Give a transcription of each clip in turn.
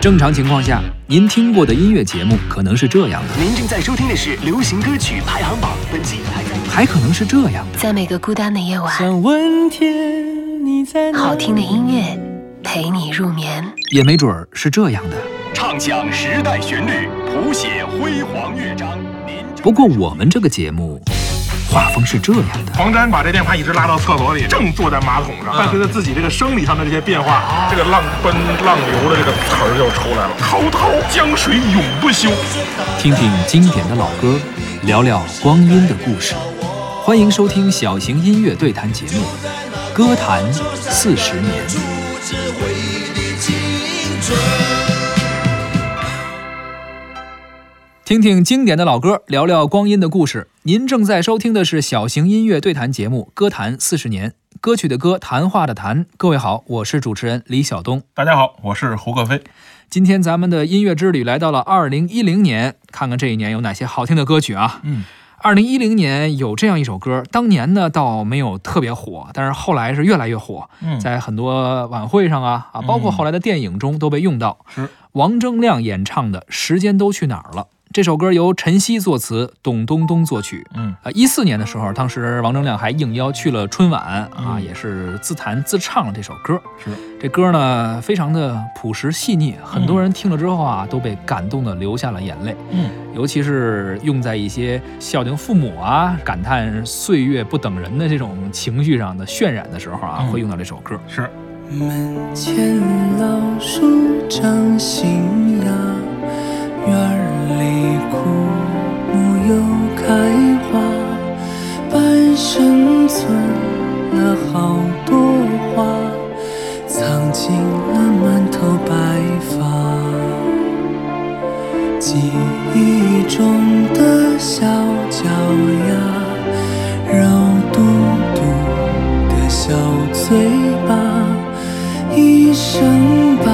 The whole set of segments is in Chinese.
正常情况下，您听过的音乐节目可能是这样的，您正在收听的是流行歌曲排行榜，本期还在。还可能是这样的。在每个孤单的夜晚，想问天你在好听的音乐陪你入眠。也没准儿是这样的。唱响时代旋律，谱写辉煌乐章。您不过我们这个节目画风是这样的。黄沾把这电话一直拉到厕所里，正坐在马桶上，伴随着自己这个生理上的这些变化，这个浪奔浪流的这个词儿就出来了。滔滔江水永不休。听听经典的老歌，聊聊光阴的故事。欢迎收听小型音乐对谈节目《歌坛四十年》。听听经典的老歌，聊聊光阴的故事。您正在收听的是小型音乐对谈节目《歌坛四十年》，歌曲的歌，谈话的谈。各位好，我是主持人李晓东。大家好，我是胡克飞。今天咱们的音乐之旅来到了二零一零年，看看这一年有哪些好听的歌曲啊？嗯，二零一零年有这样一首歌，当年呢倒没有特别火，但是后来是越来越火，嗯在很多晚会上啊啊，包括后来的电影中都被用到。是王铮亮演唱的《时间都去哪儿了》这首歌由陈曦作词，董冬冬作曲。嗯啊，一四年的时候，当时王铮亮还应邀去了春晚啊，嗯也是自弹自唱了这首歌。是，这歌呢非常的朴实细腻，很多人听了之后啊都被感动的流下了眼泪。嗯，尤其是用在一些孝敬父母啊、感叹岁月不等人的这种情绪上的渲染的时候啊，嗯会用到这首歌。是。门前老树长新生存了好多话，藏进了满头白发。记忆中的小脚丫，肉嘟嘟的小嘴巴，一生把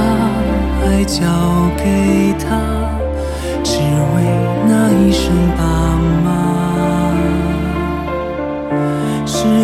爱交给他，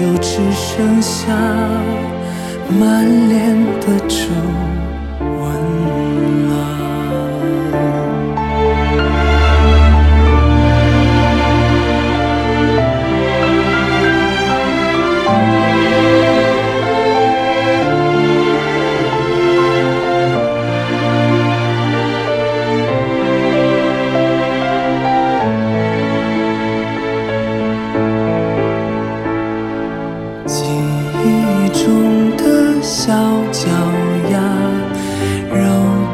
就只剩下满脸的皱中的小脚丫，肉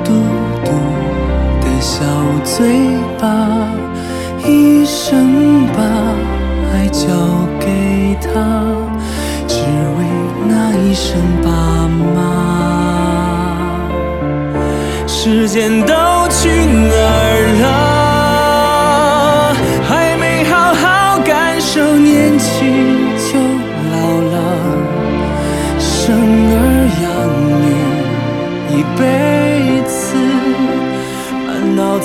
嘟嘟的小嘴巴，一生把爱交给他，只为那一声爸妈。时间都去哪